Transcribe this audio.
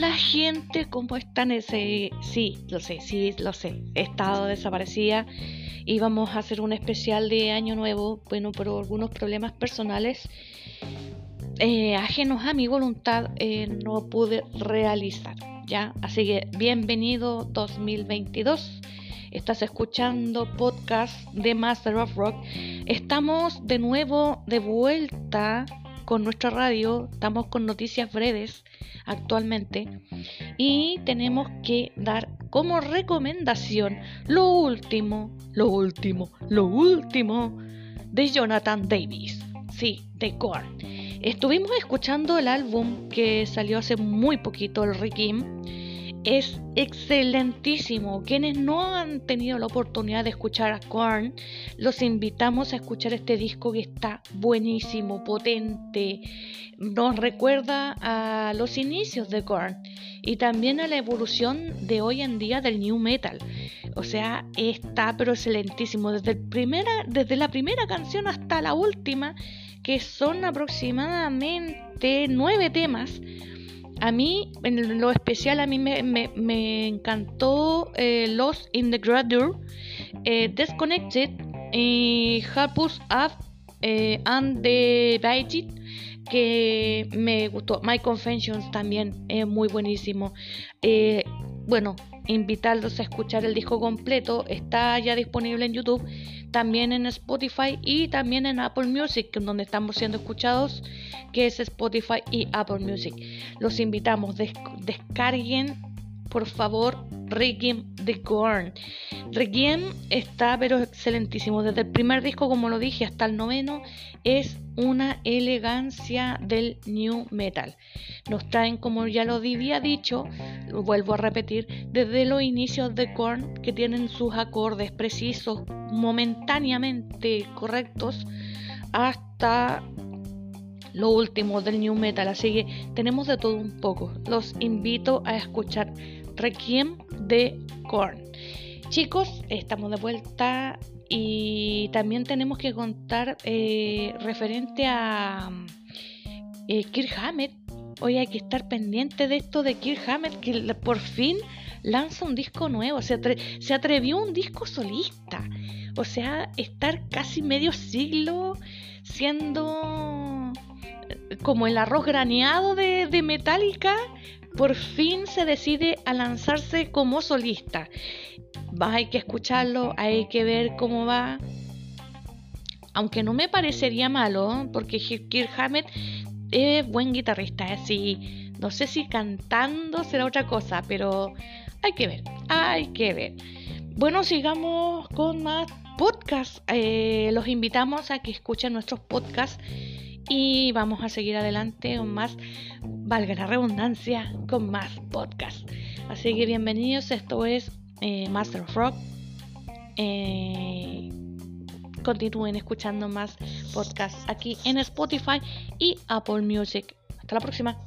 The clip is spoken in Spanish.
gente, ¿cómo están? Ese, sí, lo sé, sí, lo sé. Estado desaparecida. Íbamos a hacer un especial de Año Nuevo, bueno, por algunos problemas personales eh, ajenos a mi voluntad, eh, no pude realizar. ¿ya? Así que bienvenido 2022. Estás escuchando podcast de Master of Rock. Estamos de nuevo de vuelta con nuestra radio. Estamos con noticias breves actualmente. Y tenemos que dar como recomendación lo último, lo último, lo último de Jonathan Davis. Sí, de Korn. Estuvimos escuchando el álbum que salió hace muy poquito, el Rikim. Es excelentísimo. Quienes no han tenido la oportunidad de escuchar a Korn, los invitamos a escuchar este disco que está buenísimo, potente. Nos recuerda a los inicios de Korn y también a la evolución de hoy en día del new metal. O sea, está pero excelentísimo. Desde, primera, desde la primera canción hasta la última que son aproximadamente nueve temas. A mí, en lo especial, a mí me, encantó eh, Lost in the Grandeur, eh, Disconnected y Harpus Up eh, and the Baited, que me gustó. My Confessions también es muy buenísimo. bueno, invitarlos a escuchar el disco completo. Está ya disponible en YouTube también en Spotify y también en Apple Music, donde estamos siendo escuchados, que es Spotify y Apple Music. Los invitamos, descarguen por favor Requiem de Gorn. Requiem está pero excelentísimo. Desde el primer disco, como lo dije, hasta el noveno, es una elegancia del new metal. Nos traen, como ya lo había dicho, lo vuelvo a repetir, desde los inicios de Korn, que tienen sus acordes precisos, momentáneamente correctos, hasta lo último del new metal. Así que tenemos de todo un poco. Los invito a escuchar Requiem Korn. Chicos, estamos de vuelta y también tenemos que contar eh, referente a eh, Kirk. Hoy hay que estar pendiente de esto de Kirk Hammett que por fin lanza un disco nuevo, se, se atrevió un disco solista. O sea, estar casi medio siglo siendo como el arroz graneado de, Metallica por fin se decide a lanzarse como solista. hay que escucharlo, hay que ver cómo va. Aunque no me parecería malo, porque Kirk Hammett es buen guitarrista, así. No sé si cantando será otra cosa, pero hay que ver, hay que ver. Bueno, sigamos con más podcasts. Eh, los invitamos a que escuchen nuestros podcasts y vamos a seguir adelante con más, valga la redundancia, con más podcast. Así que bienvenidos, esto es eh, Master of Rock. Eh, continúen escuchando más podcasts aquí en Spotify y Apple Music. Hasta la próxima.